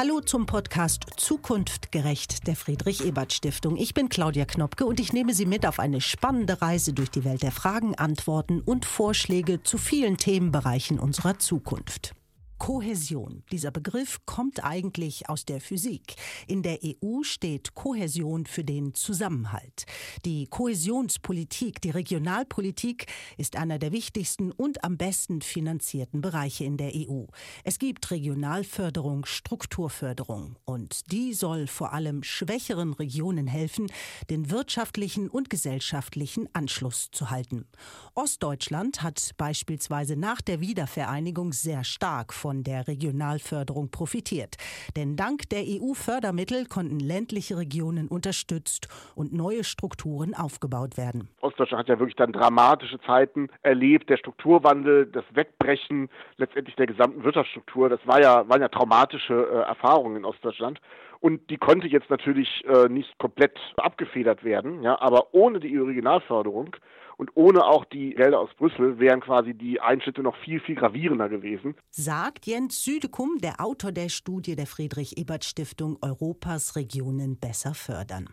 Hallo zum Podcast Zukunft gerecht der Friedrich Ebert Stiftung. Ich bin Claudia Knopke und ich nehme Sie mit auf eine spannende Reise durch die Welt der Fragen, Antworten und Vorschläge zu vielen Themenbereichen unserer Zukunft. Kohäsion. Dieser Begriff kommt eigentlich aus der Physik. In der EU steht Kohäsion für den Zusammenhalt. Die Kohäsionspolitik, die Regionalpolitik ist einer der wichtigsten und am besten finanzierten Bereiche in der EU. Es gibt Regionalförderung, Strukturförderung und die soll vor allem schwächeren Regionen helfen, den wirtschaftlichen und gesellschaftlichen Anschluss zu halten. Ostdeutschland hat beispielsweise nach der Wiedervereinigung sehr stark von von der Regionalförderung profitiert. Denn dank der EU-Fördermittel konnten ländliche Regionen unterstützt und neue Strukturen aufgebaut werden. Ostdeutschland hat ja wirklich dann dramatische Zeiten erlebt. Der Strukturwandel, das Wegbrechen letztendlich der gesamten Wirtschaftsstruktur, das war ja, waren ja traumatische äh, Erfahrungen in Ostdeutschland. Und die konnte jetzt natürlich äh, nicht komplett abgefedert werden, ja, aber ohne die EU-Regionalförderung und ohne auch die Gelder aus Brüssel wären quasi die Einschnitte noch viel, viel gravierender gewesen. Sagt Jens Südekum, der Autor der Studie der Friedrich-Ebert-Stiftung Europas Regionen besser fördern.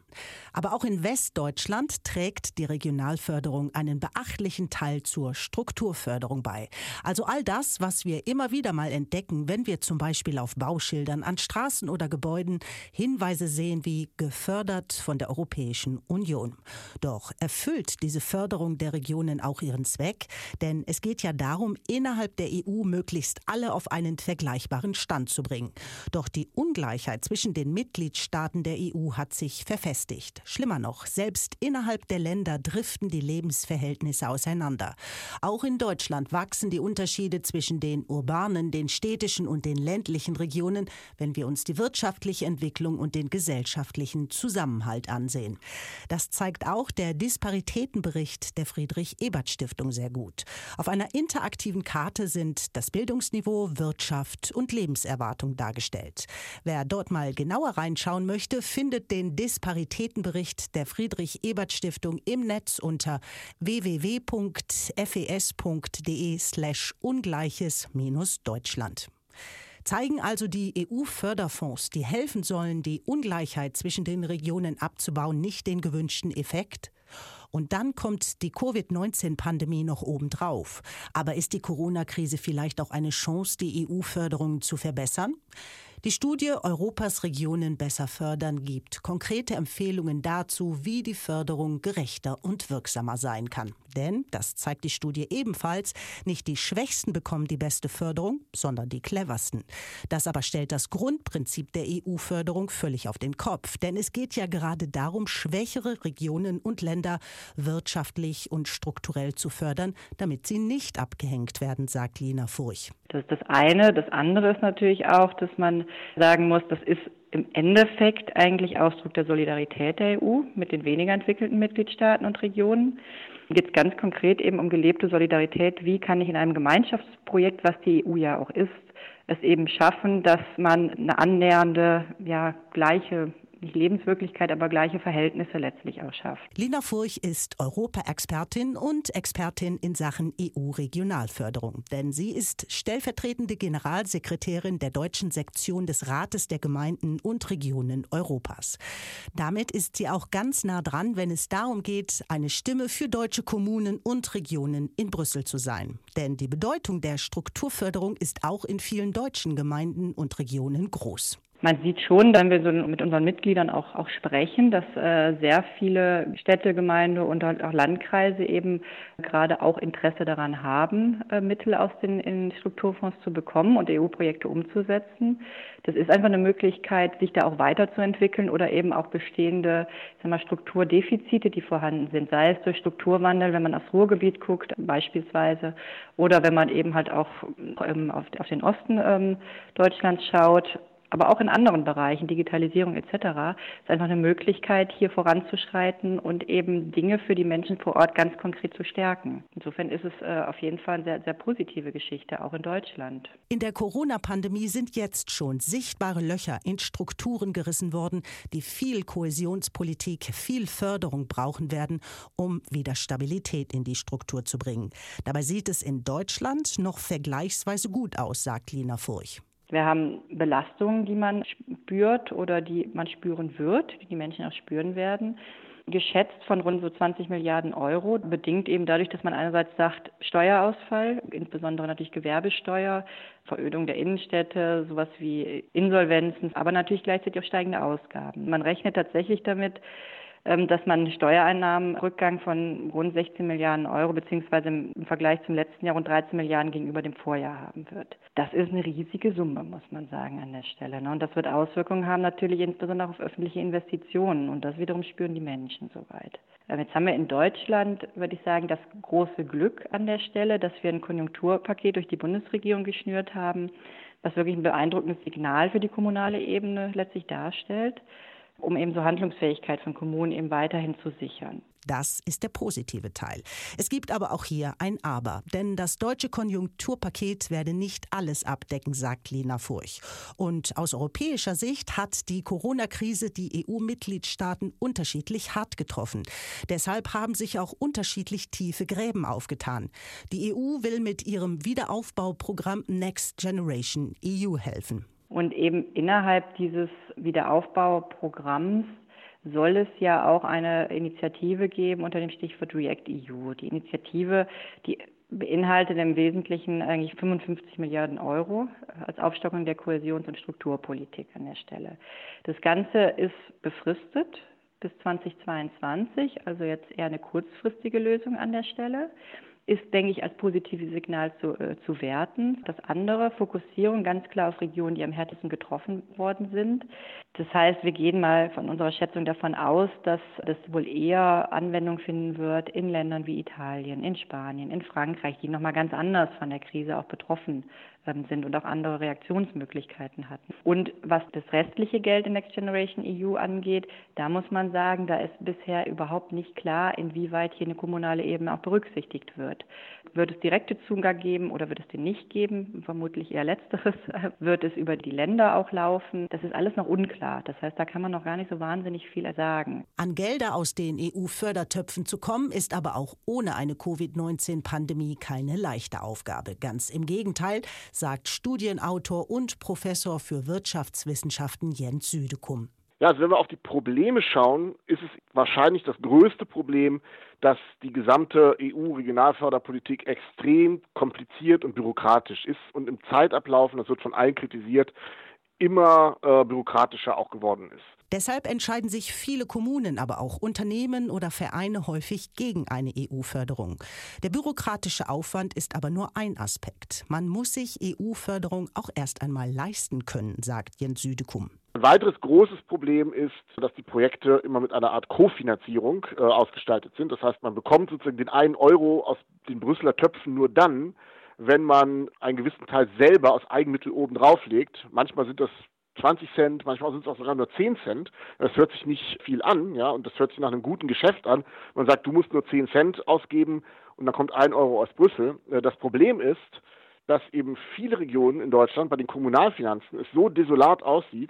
Aber auch in Westdeutschland trägt die Regionalförderung einen beachtlichen Teil zur Strukturförderung bei. Also all das, was wir immer wieder mal entdecken, wenn wir zum Beispiel auf Bauschildern an Straßen oder Gebäuden Hinweise sehen wie gefördert von der Europäischen Union. Doch erfüllt diese Förderung der Regionen auch ihren Zweck, denn es geht ja darum, innerhalb der EU möglichst alle auf einen vergleichbaren Stand zu bringen. Doch die Ungleichheit zwischen den Mitgliedstaaten der EU hat sich verfestigt. Schlimmer noch, selbst innerhalb der Länder driften die Lebensverhältnisse auseinander. Auch in Deutschland wachsen die Unterschiede zwischen den urbanen, den städtischen und den ländlichen Regionen, wenn wir uns die wirtschaftliche Entwicklung und den gesellschaftlichen Zusammenhalt ansehen. Das zeigt auch der Disparitätenbericht der der Friedrich-Ebert-Stiftung sehr gut. Auf einer interaktiven Karte sind das Bildungsniveau, Wirtschaft und Lebenserwartung dargestellt. Wer dort mal genauer reinschauen möchte, findet den Disparitätenbericht der Friedrich-Ebert-Stiftung im Netz unter www.fes.de slash ungleiches-deutschland zeigen also die EU-Förderfonds, die helfen sollen, die Ungleichheit zwischen den Regionen abzubauen, nicht den gewünschten Effekt? Und dann kommt die Covid-19-Pandemie noch obendrauf. Aber ist die Corona-Krise vielleicht auch eine Chance, die EU-Förderung zu verbessern? Die Studie Europas Regionen besser fördern gibt konkrete Empfehlungen dazu, wie die Förderung gerechter und wirksamer sein kann. Denn, das zeigt die Studie ebenfalls, nicht die Schwächsten bekommen die beste Förderung, sondern die cleversten. Das aber stellt das Grundprinzip der EU-Förderung völlig auf den Kopf. Denn es geht ja gerade darum, schwächere Regionen und Länder wirtschaftlich und strukturell zu fördern, damit sie nicht abgehängt werden, sagt Lina Furch. Das ist das eine. Das andere ist natürlich auch, dass man sagen muss, das ist im Endeffekt eigentlich Ausdruck der Solidarität der EU mit den weniger entwickelten Mitgliedstaaten und Regionen. Es geht ganz konkret eben um gelebte Solidarität. Wie kann ich in einem Gemeinschaftsprojekt, was die EU ja auch ist, es eben schaffen, dass man eine annähernde, ja, gleiche nicht Lebenswirklichkeit, aber gleiche Verhältnisse letztlich auch schafft. Lina Furch ist Europa-Expertin und Expertin in Sachen EU-Regionalförderung, denn sie ist stellvertretende Generalsekretärin der deutschen Sektion des Rates der Gemeinden und Regionen Europas. Damit ist sie auch ganz nah dran, wenn es darum geht, eine Stimme für deutsche Kommunen und Regionen in Brüssel zu sein. Denn die Bedeutung der Strukturförderung ist auch in vielen deutschen Gemeinden und Regionen groß. Man sieht schon, wenn wir so mit unseren Mitgliedern auch, auch sprechen, dass äh, sehr viele Städte, Gemeinde und auch Landkreise eben gerade auch Interesse daran haben, äh, Mittel aus den in Strukturfonds zu bekommen und EU-Projekte umzusetzen. Das ist einfach eine Möglichkeit, sich da auch weiterzuentwickeln oder eben auch bestehende sagen wir, Strukturdefizite, die vorhanden sind, sei es durch Strukturwandel, wenn man aufs Ruhrgebiet guckt beispielsweise, oder wenn man eben halt auch ähm, auf, auf den Osten ähm, Deutschlands schaut aber auch in anderen Bereichen, Digitalisierung etc., ist einfach eine Möglichkeit, hier voranzuschreiten und eben Dinge für die Menschen vor Ort ganz konkret zu stärken. Insofern ist es äh, auf jeden Fall eine sehr, sehr positive Geschichte, auch in Deutschland. In der Corona-Pandemie sind jetzt schon sichtbare Löcher in Strukturen gerissen worden, die viel Kohäsionspolitik, viel Förderung brauchen werden, um wieder Stabilität in die Struktur zu bringen. Dabei sieht es in Deutschland noch vergleichsweise gut aus, sagt Lina Furch. Wir haben Belastungen, die man spürt oder die man spüren wird, die die Menschen auch spüren werden geschätzt von rund so 20 Milliarden Euro, bedingt eben dadurch, dass man einerseits sagt, Steuerausfall, insbesondere natürlich Gewerbesteuer, Verödung der Innenstädte, sowas wie Insolvenzen, aber natürlich gleichzeitig auch steigende Ausgaben. Man rechnet tatsächlich damit, dass man einen Steuereinnahmenrückgang von rund 16 Milliarden Euro beziehungsweise im Vergleich zum letzten Jahr rund 13 Milliarden gegenüber dem Vorjahr haben wird. Das ist eine riesige Summe, muss man sagen an der Stelle. Ne? Und das wird Auswirkungen haben natürlich insbesondere auf öffentliche Investitionen und das wiederum spüren die Menschen soweit. Ähm, jetzt haben wir in Deutschland, würde ich sagen, das große Glück an der Stelle, dass wir ein Konjunkturpaket durch die Bundesregierung geschnürt haben, was wirklich ein beeindruckendes Signal für die kommunale Ebene letztlich darstellt um eben so Handlungsfähigkeit von Kommunen eben weiterhin zu sichern. Das ist der positive Teil. Es gibt aber auch hier ein Aber, denn das deutsche Konjunkturpaket werde nicht alles abdecken, sagt Lena Furch. Und aus europäischer Sicht hat die Corona-Krise die EU-Mitgliedstaaten unterschiedlich hart getroffen. Deshalb haben sich auch unterschiedlich tiefe Gräben aufgetan. Die EU will mit ihrem Wiederaufbauprogramm Next Generation EU helfen. Und eben innerhalb dieses Wiederaufbauprogramms soll es ja auch eine Initiative geben unter dem Stichwort React EU. Die Initiative, die beinhaltet im Wesentlichen eigentlich 55 Milliarden Euro als Aufstockung der Kohäsions- und Strukturpolitik an der Stelle. Das Ganze ist befristet bis 2022, also jetzt eher eine kurzfristige Lösung an der Stelle ist, denke ich, als positives Signal zu, äh, zu werten. Das andere, Fokussierung ganz klar auf Regionen, die am härtesten getroffen worden sind. Das heißt, wir gehen mal von unserer Schätzung davon aus, dass das wohl eher Anwendung finden wird in Ländern wie Italien, in Spanien, in Frankreich, die nochmal ganz anders von der Krise auch betroffen ähm, sind und auch andere Reaktionsmöglichkeiten hatten. Und was das restliche Geld in Next Generation EU angeht, da muss man sagen, da ist bisher überhaupt nicht klar, inwieweit hier eine kommunale Ebene auch berücksichtigt wird. Wird es direkte Zugang geben oder wird es den nicht geben? Vermutlich eher letzteres. Wird es über die Länder auch laufen? Das ist alles noch unklar. Das heißt, da kann man noch gar nicht so wahnsinnig viel sagen. An Gelder aus den EU-Fördertöpfen zu kommen, ist aber auch ohne eine Covid-19-Pandemie keine leichte Aufgabe. Ganz im Gegenteil, sagt Studienautor und Professor für Wirtschaftswissenschaften Jens Südekum. Ja, also wenn wir auf die Probleme schauen, ist es wahrscheinlich das größte Problem, dass die gesamte EU-Regionalförderpolitik extrem kompliziert und bürokratisch ist und im Zeitablauf, und das wird von allen kritisiert, immer äh, bürokratischer auch geworden ist. Deshalb entscheiden sich viele Kommunen, aber auch Unternehmen oder Vereine häufig gegen eine EU-Förderung. Der bürokratische Aufwand ist aber nur ein Aspekt. Man muss sich EU-Förderung auch erst einmal leisten können, sagt Jens Südekum. Ein weiteres großes Problem ist, dass die Projekte immer mit einer Art Kofinanzierung äh, ausgestaltet sind. Das heißt, man bekommt sozusagen den einen Euro aus den Brüsseler Töpfen nur dann, wenn man einen gewissen Teil selber aus Eigenmittel oben drauflegt. Manchmal sind das 20 Cent, manchmal sind es auch sogar nur 10 Cent. Das hört sich nicht viel an, ja, und das hört sich nach einem guten Geschäft an. Man sagt, du musst nur 10 Cent ausgeben und dann kommt ein Euro aus Brüssel. Äh, das Problem ist, dass eben viele Regionen in Deutschland bei den Kommunalfinanzen es so desolat aussieht,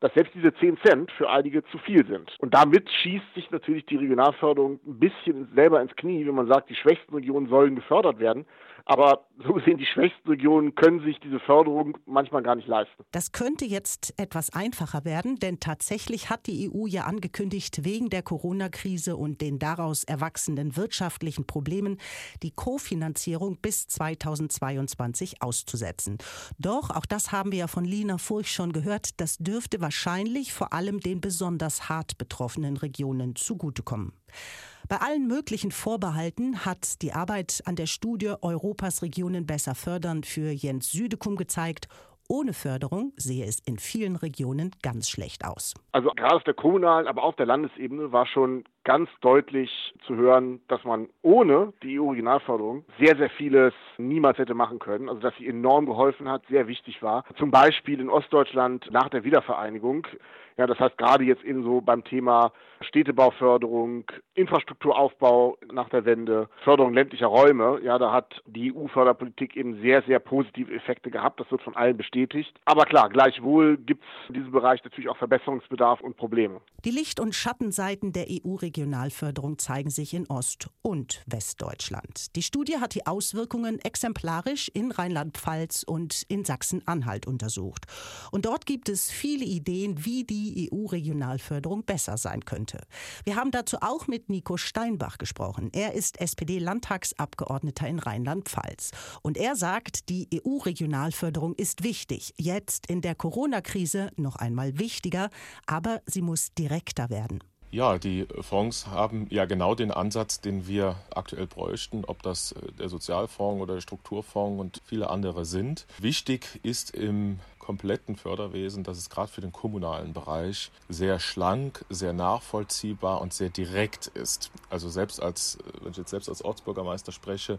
dass selbst diese 10 Cent für einige zu viel sind. Und damit schießt sich natürlich die Regionalförderung ein bisschen selber ins Knie, wenn man sagt, die schwächsten Regionen sollen gefördert werden. Aber so gesehen, die schwächsten Regionen können sich diese Förderung manchmal gar nicht leisten. Das könnte jetzt etwas einfacher werden, denn tatsächlich hat die EU ja angekündigt, wegen der Corona-Krise und den daraus erwachsenen wirtschaftlichen Problemen die Kofinanzierung bis 2022 auszusetzen. Doch, auch das haben wir ja von Lina Furch schon gehört, das dürfte wahrscheinlich vor allem den besonders hart betroffenen Regionen zugutekommen. Bei allen möglichen Vorbehalten hat die Arbeit an der Studie Europas Regionen besser fördern für Jens Südekum gezeigt, ohne Förderung sehe es in vielen Regionen ganz schlecht aus. Also gerade auf der kommunalen, aber auch auf der Landesebene war schon ganz deutlich zu hören, dass man ohne die EU-Regionalförderung sehr, sehr vieles niemals hätte machen können. Also dass sie enorm geholfen hat, sehr wichtig war. Zum Beispiel in Ostdeutschland nach der Wiedervereinigung ja, das heißt gerade jetzt eben so beim Thema Städtebauförderung, Infrastrukturaufbau nach der Wende, Förderung ländlicher Räume, ja, da hat die EU-Förderpolitik eben sehr, sehr positive Effekte gehabt. Das wird von allen bestätigt. Aber klar, gleichwohl gibt es in diesem Bereich natürlich auch Verbesserungsbedarf und Probleme. Die Licht- und Schattenseiten der EU-Region Regionalförderung zeigen sich in Ost- und Westdeutschland. Die Studie hat die Auswirkungen exemplarisch in Rheinland-Pfalz und in Sachsen-Anhalt untersucht. Und dort gibt es viele Ideen, wie die EU-Regionalförderung besser sein könnte. Wir haben dazu auch mit Nico Steinbach gesprochen. Er ist SPD-Landtagsabgeordneter in Rheinland-Pfalz. Und er sagt, die EU-Regionalförderung ist wichtig. Jetzt in der Corona-Krise noch einmal wichtiger, aber sie muss direkter werden. Ja, die Fonds haben ja genau den Ansatz, den wir aktuell bräuchten, ob das äh, der Sozialfonds oder der Strukturfonds und viele andere sind. Wichtig ist im kompletten Förderwesen, dass es gerade für den kommunalen Bereich sehr schlank, sehr nachvollziehbar und sehr direkt ist. Also selbst als, äh, wenn ich jetzt selbst als Ortsbürgermeister spreche,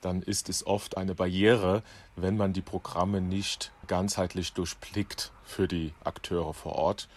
dann ist es oft eine Barriere, wenn man die Programme nicht ganzheitlich durchblickt für die Akteure vor Ort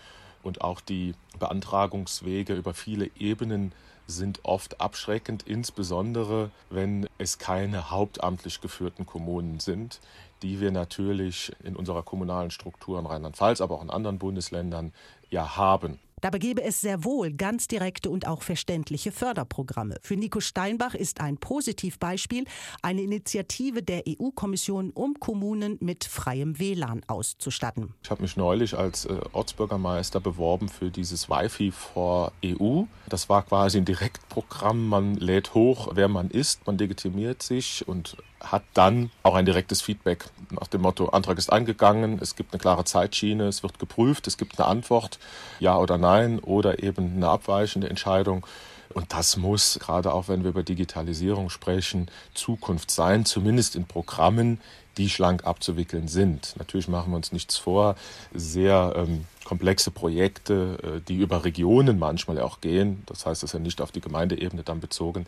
und auch die Beantragungswege über viele Ebenen sind oft abschreckend, insbesondere wenn es keine hauptamtlich geführten Kommunen sind, die wir natürlich in unserer kommunalen Struktur in Rheinland-Pfalz, aber auch in anderen Bundesländern ja haben. Dabei gäbe es sehr wohl ganz direkte und auch verständliche Förderprogramme. Für Nico Steinbach ist ein Positivbeispiel eine Initiative der EU-Kommission, um Kommunen mit freiem WLAN auszustatten. Ich habe mich neulich als äh, Ortsbürgermeister beworben für dieses Wi-Fi for EU. Das war quasi ein Direktprogramm. Man lädt hoch, wer man ist, man legitimiert sich und hat dann auch ein direktes Feedback nach dem Motto, Antrag ist eingegangen, es gibt eine klare Zeitschiene, es wird geprüft, es gibt eine Antwort, ja oder nein, oder eben eine abweichende Entscheidung. Und das muss, gerade auch wenn wir über Digitalisierung sprechen, Zukunft sein, zumindest in Programmen, die schlank abzuwickeln sind. Natürlich machen wir uns nichts vor, sehr ähm, komplexe Projekte, äh, die über Regionen manchmal auch gehen, das heißt, das ist ja nicht auf die Gemeindeebene dann bezogen,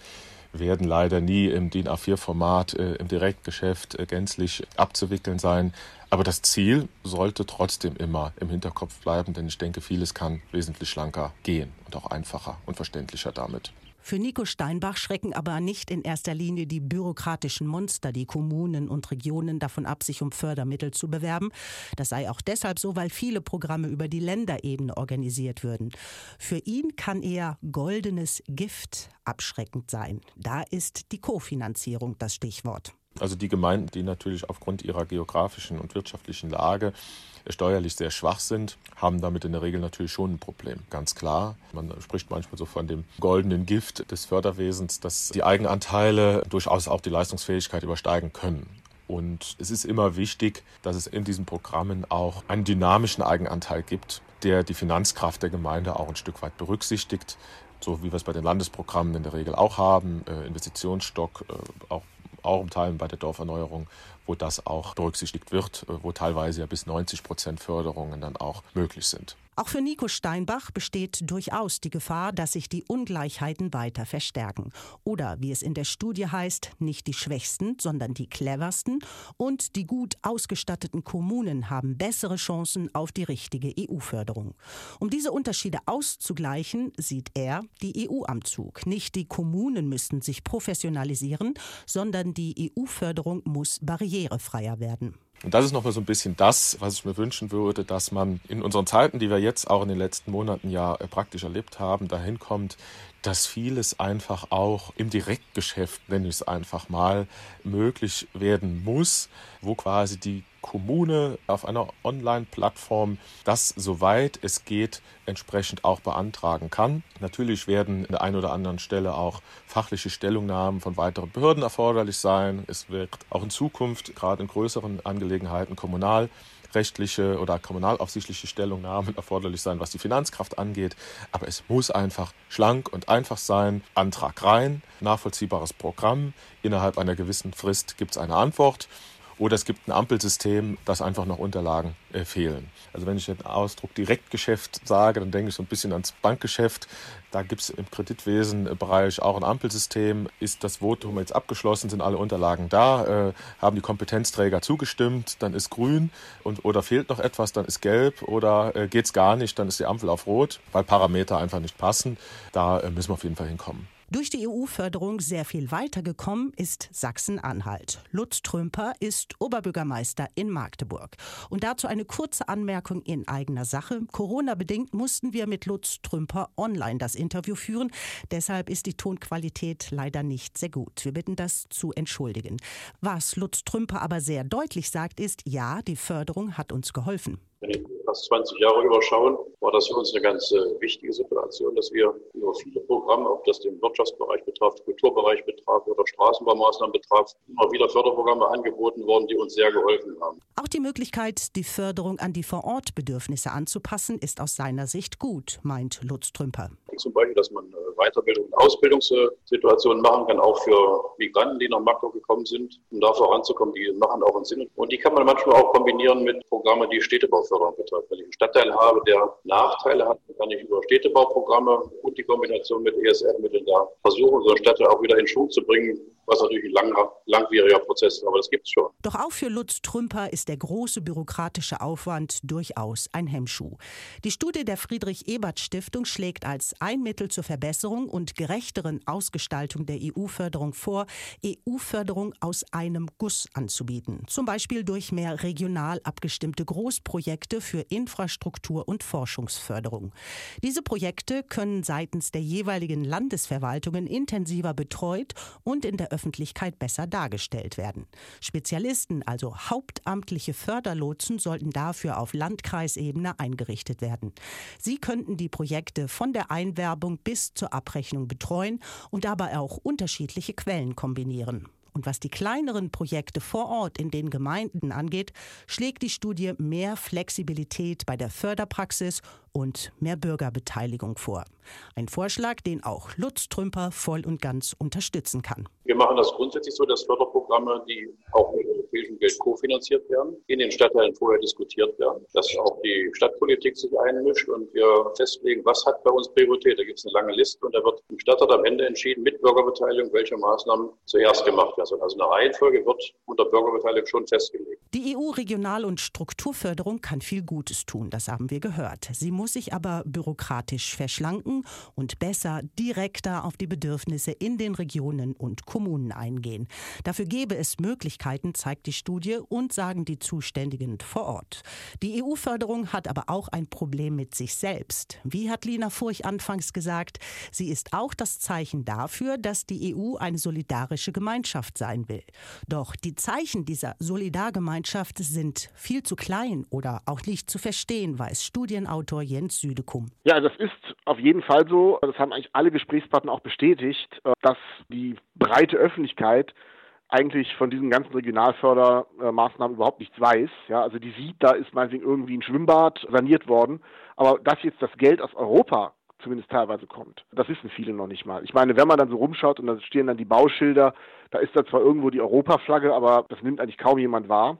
werden leider nie im DIN A4-Format äh, im Direktgeschäft äh, gänzlich abzuwickeln sein. Aber das Ziel sollte trotzdem immer im Hinterkopf bleiben, denn ich denke, vieles kann wesentlich schlanker gehen und auch einfacher und verständlicher damit. Für Nico Steinbach schrecken aber nicht in erster Linie die bürokratischen Monster, die Kommunen und Regionen davon ab, sich um Fördermittel zu bewerben. Das sei auch deshalb so, weil viele Programme über die Länderebene organisiert würden. Für ihn kann eher goldenes Gift abschreckend sein. Da ist die Kofinanzierung das Stichwort. Also die Gemeinden, die natürlich aufgrund ihrer geografischen und wirtschaftlichen Lage steuerlich sehr schwach sind, haben damit in der Regel natürlich schon ein Problem. Ganz klar. Man spricht manchmal so von dem goldenen Gift des Förderwesens, dass die Eigenanteile durchaus auch die Leistungsfähigkeit übersteigen können. Und es ist immer wichtig, dass es in diesen Programmen auch einen dynamischen Eigenanteil gibt, der die Finanzkraft der Gemeinde auch ein Stück weit berücksichtigt so wie wir es bei den Landesprogrammen in der Regel auch haben, äh, Investitionsstock, äh, auch auch im Teilen bei der Dorferneuerung, wo das auch berücksichtigt wird, äh, wo teilweise ja bis 90 Prozent Förderungen dann auch möglich sind. Auch für Nico Steinbach besteht durchaus die Gefahr, dass sich die Ungleichheiten weiter verstärken. Oder wie es in der Studie heißt, nicht die Schwächsten, sondern die Cleversten und die gut ausgestatteten Kommunen haben bessere Chancen auf die richtige EU-Förderung. Um diese Unterschiede auszugleichen, sieht er die EU am Zug. Nicht die Kommunen müssten sich professionalisieren, sondern die EU-Förderung muss barrierefreier werden. Und das ist nochmal so ein bisschen das, was ich mir wünschen würde, dass man in unseren Zeiten, die wir jetzt auch in den letzten Monaten ja äh, praktisch erlebt haben, dahin kommt, dass vieles einfach auch im Direktgeschäft, nenne ich es einfach mal, möglich werden muss, wo quasi die Kommune auf einer Online-Plattform das, soweit es geht, entsprechend auch beantragen kann. Natürlich werden an der einen oder anderen Stelle auch fachliche Stellungnahmen von weiteren Behörden erforderlich sein. Es wird auch in Zukunft, gerade in größeren Angelegenheiten, kommunal rechtliche oder kommunalaufsichtliche Stellungnahmen erforderlich sein, was die Finanzkraft angeht. Aber es muss einfach schlank und einfach sein. Antrag rein, nachvollziehbares Programm. Innerhalb einer gewissen Frist gibt es eine Antwort. Oder es gibt ein Ampelsystem, das einfach noch Unterlagen äh, fehlen. Also wenn ich den Ausdruck Direktgeschäft sage, dann denke ich so ein bisschen ans Bankgeschäft. Da gibt es im Kreditwesenbereich auch ein Ampelsystem. Ist das Votum jetzt abgeschlossen, sind alle Unterlagen da, äh, haben die Kompetenzträger zugestimmt, dann ist grün und oder fehlt noch etwas, dann ist gelb oder äh, geht es gar nicht, dann ist die Ampel auf rot, weil Parameter einfach nicht passen. Da äh, müssen wir auf jeden Fall hinkommen. Durch die EU-Förderung sehr viel weitergekommen ist Sachsen-Anhalt. Lutz Trümper ist Oberbürgermeister in Magdeburg. Und dazu eine kurze Anmerkung in eigener Sache. Corona-bedingt mussten wir mit Lutz Trümper online das Interview führen. Deshalb ist die Tonqualität leider nicht sehr gut. Wir bitten das zu entschuldigen. Was Lutz Trümper aber sehr deutlich sagt, ist, ja, die Förderung hat uns geholfen fast 20 Jahre überschauen, war das für uns eine ganz äh, wichtige Situation, dass wir über viele Programme, ob das den Wirtschaftsbereich betraf, Kulturbereich betraf oder Straßenbaumaßnahmen betraf, immer wieder Förderprogramme angeboten wurden, die uns sehr geholfen haben. Auch die Möglichkeit, die Förderung an die Vorortbedürfnisse anzupassen, ist aus seiner Sicht gut, meint Lutz Trümper. Zum Beispiel, dass man äh, Weiterbildung und Ausbildungssituationen machen kann, auch für Migranten, die nach Magdeburg gekommen sind, um da voranzukommen. Die machen auch einen Sinn. Und die kann man manchmal auch kombinieren mit Programmen, die Städtebauförderung betreffen. Wenn ich einen Stadtteil habe, der Nachteile hat, kann ich über Städtebauprogramme und die Kombination mit ESF-Mitteln da versuchen, so einen Stadtteil auch wieder in Schwung zu bringen, was natürlich ein langer, langwieriger Prozess ist, aber das gibt es schon. Doch auch für Lutz Trümper ist der große bürokratische Aufwand durchaus ein Hemmschuh. Die Studie der Friedrich-Ebert-Stiftung schlägt als ein Mittel zur Verbesserung und gerechteren Ausgestaltung der EU-Förderung vor, EU-Förderung aus einem Guss anzubieten. Zum Beispiel durch mehr regional abgestimmte Großprojekte für Infrastruktur und Forschungsförderung. Diese Projekte können seitens der jeweiligen Landesverwaltungen intensiver betreut und in der Öffentlichkeit besser dargestellt werden. Spezialisten, also hauptamtliche Förderlotsen, sollten dafür auf Landkreisebene eingerichtet werden. Sie könnten die Projekte von der Einwerbung bis zur Abrechnung betreuen und dabei auch unterschiedliche Quellen kombinieren. Und was die kleineren Projekte vor Ort in den Gemeinden angeht, schlägt die Studie mehr Flexibilität bei der Förderpraxis und mehr Bürgerbeteiligung vor. Ein Vorschlag, den auch Lutz Trümper voll und ganz unterstützen kann. Wir machen das grundsätzlich so, dass Förderprogramme, die auch mit europäischem Geld kofinanziert werden, in den Stadtteilen vorher diskutiert werden, dass auch die Stadtpolitik sich einmischt und wir festlegen, was hat bei uns Priorität. Da gibt es eine lange Liste und da wird im Stadtrat am Ende entschieden, mit Bürgerbeteiligung, welche Maßnahmen zuerst gemacht werden. Also eine Reihenfolge wird unter Bürgerbeteiligung schon festgelegt. Die EU-Regional- und Strukturförderung kann viel Gutes tun, das haben wir gehört. Sie muss sich aber bürokratisch verschlanken und besser direkter auf die Bedürfnisse in den Regionen und Kommunen eingehen. Dafür gäbe es Möglichkeiten, zeigt die Studie und sagen die Zuständigen vor Ort. Die EU-Förderung hat aber auch ein Problem mit sich selbst. Wie hat Lina Furch anfangs gesagt, sie ist auch das Zeichen dafür, dass die EU eine solidarische Gemeinschaft sein will. Doch die Zeichen dieser Solidargemeinschaft sind viel zu klein oder auch nicht zu verstehen, weiß Studienautor Jens Südekum. Ja, das ist auf jeden Fall so. Das haben eigentlich alle Gesprächspartner auch bestätigt, äh, dass die breite Öffentlichkeit eigentlich von diesen ganzen Regionalfördermaßnahmen überhaupt nichts weiß. Ja, also die sieht, da ist meinetwegen irgendwie ein Schwimmbad saniert worden, aber dass jetzt das Geld aus Europa zumindest teilweise kommt. Das wissen viele noch nicht mal. Ich meine, wenn man dann so rumschaut und da stehen dann die Bauschilder, da ist da zwar irgendwo die Europaflagge, aber das nimmt eigentlich kaum jemand wahr.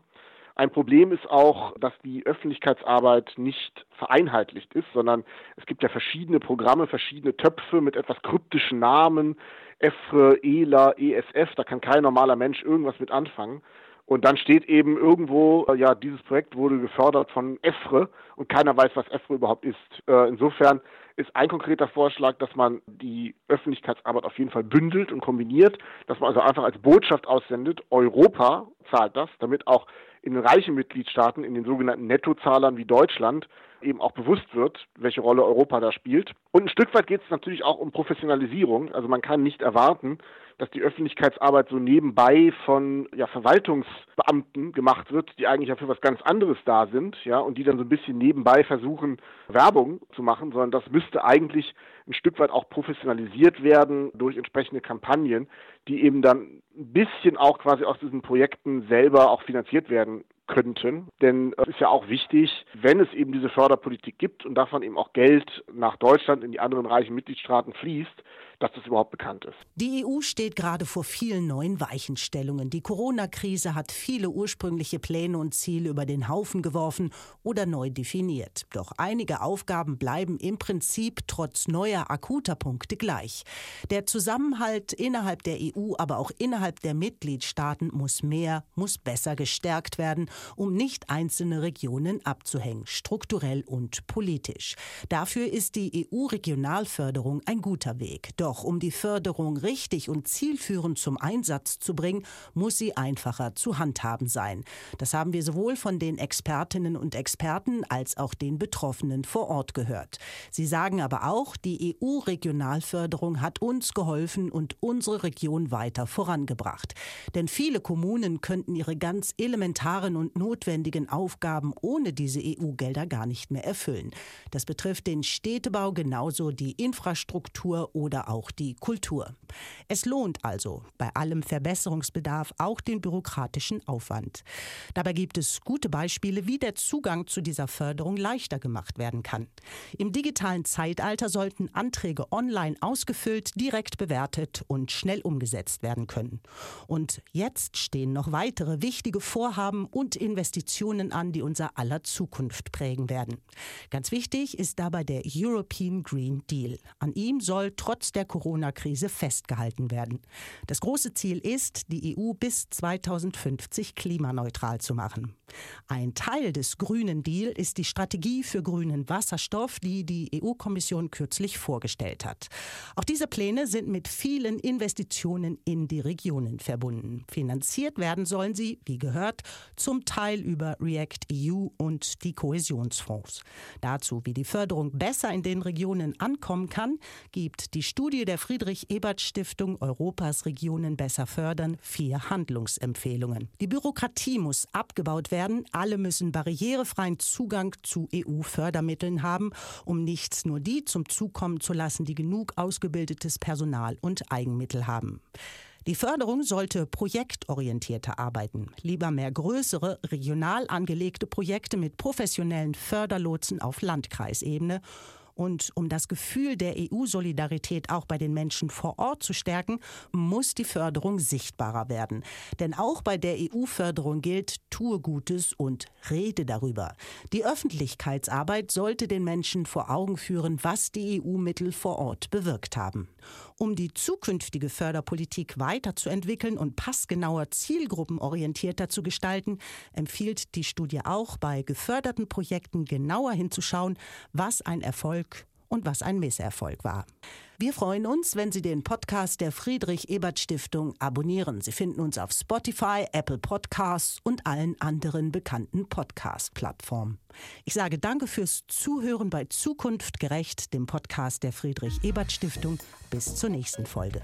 Ein Problem ist auch, dass die Öffentlichkeitsarbeit nicht vereinheitlicht ist, sondern es gibt ja verschiedene Programme, verschiedene Töpfe mit etwas kryptischen Namen, EFRE, ELA, ESF, da kann kein normaler Mensch irgendwas mit anfangen. Und dann steht eben irgendwo, äh, ja, dieses Projekt wurde gefördert von EFRE und keiner weiß, was EFRE überhaupt ist. Äh, insofern ist ein konkreter Vorschlag, dass man die Öffentlichkeitsarbeit auf jeden Fall bündelt und kombiniert, dass man also einfach als Botschaft aussendet, Europa zahlt das, damit auch in den reichen Mitgliedstaaten, in den sogenannten Nettozahlern wie Deutschland, eben auch bewusst wird, welche Rolle Europa da spielt. Und ein Stück weit geht es natürlich auch um Professionalisierung. Also man kann nicht erwarten, dass die Öffentlichkeitsarbeit so nebenbei von ja, Verwaltungsbeamten gemacht wird, die eigentlich ja für was ganz anderes da sind, ja, und die dann so ein bisschen nebenbei versuchen, Werbung zu machen, sondern das müsste eigentlich ein Stück weit auch professionalisiert werden durch entsprechende Kampagnen, die eben dann ein bisschen auch quasi aus diesen Projekten selber auch finanziert werden könnten. Denn es ist ja auch wichtig, wenn es eben diese Förderpolitik gibt und davon eben auch Geld nach Deutschland in die anderen reichen Mitgliedstaaten fließt, dass das überhaupt bekannt ist. Die EU steht gerade vor vielen neuen Weichenstellungen. Die Corona-Krise hat viele ursprüngliche Pläne und Ziele über den Haufen geworfen oder neu definiert. Doch einige Aufgaben bleiben im Prinzip trotz neuer akuter Punkte gleich. Der Zusammenhalt innerhalb der EU, aber auch innerhalb der Mitgliedstaaten muss mehr, muss besser gestärkt werden, um nicht einzelne Regionen abzuhängen, strukturell und politisch. Dafür ist die EU-Regionalförderung ein guter Weg. Doch Doch um die Förderung richtig und zielführend zum Einsatz zu bringen, muss sie einfacher zu handhaben sein. Das haben wir sowohl von den Expertinnen und Experten als auch den Betroffenen vor Ort gehört. Sie sagen aber auch, die EU-Regionalförderung hat uns geholfen und unsere Region weiter vorangebracht. Denn viele Kommunen könnten ihre ganz elementaren und notwendigen Aufgaben ohne diese EU-Gelder gar nicht mehr erfüllen. Das betrifft den Städtebau genauso die Infrastruktur oder auch die Kultur. Es lohnt also bei allem Verbesserungsbedarf auch den bürokratischen Aufwand. Dabei gibt es gute Beispiele, wie der Zugang zu dieser Förderung leichter gemacht werden kann. Im digitalen Zeitalter sollten Anträge online ausgefüllt, direkt bewertet und schnell umgesetzt werden können. Und jetzt stehen noch weitere wichtige Vorhaben und Investitionen an, die unser aller Zukunft prägen werden. Ganz wichtig ist dabei der European Green Deal. An ihm soll trotz der Corona-Krise festgehalten werden. Das große Ziel ist, die EU bis 2050 klimaneutral zu machen. Ein Teil des Grünen Deal ist die Strategie für grünen Wasserstoff, die die EU-Kommission kürzlich vorgestellt hat. Auch diese Pläne sind mit vielen Investitionen in die Regionen verbunden. Finanziert werden sollen sie, wie gehört, zum Teil über React EU und die Kohäsionsfonds. Dazu, wie die Förderung besser in den Regionen ankommen kann, gibt die Studie der Friedrich-Ebert-Stiftung Europas Regionen besser fördern vier Handlungsempfehlungen. Die Bürokratie muss abgebaut werden. Alle müssen barrierefreien Zugang zu EU-Fördermitteln haben, um nicht nur die zum Zug kommen zu lassen, die genug ausgebildetes Personal und Eigenmittel haben. Die Förderung sollte projektorientierter arbeiten, lieber mehr größere, regional angelegte Projekte mit professionellen Förderlotsen auf Landkreisebene und um das Gefühl der EU-Solidarität auch bei den Menschen vor Ort zu stärken, muss die Förderung sichtbarer werden. Denn auch bei der EU-Förderung gilt, tue Gutes und rede darüber. Die Öffentlichkeitsarbeit sollte den Menschen vor Augen führen, was die EU-Mittel vor Ort bewirkt haben. Um die zukünftige Förderpolitik weiterzuentwickeln und passgenauer zielgruppenorientierter zu gestalten, empfiehlt die Studie auch bei geförderten Projekten genauer hinzuschauen, was ein Erfolg und was ein Misserfolg war. Wir freuen uns, wenn Sie den Podcast der Friedrich Ebert Stiftung abonnieren. Sie finden uns auf Spotify, Apple Podcasts und allen anderen bekannten Podcast-Plattformen. Ich sage danke fürs Zuhören bei Zukunft gerecht, dem Podcast der Friedrich Ebert Stiftung. Bis zur nächsten Folge.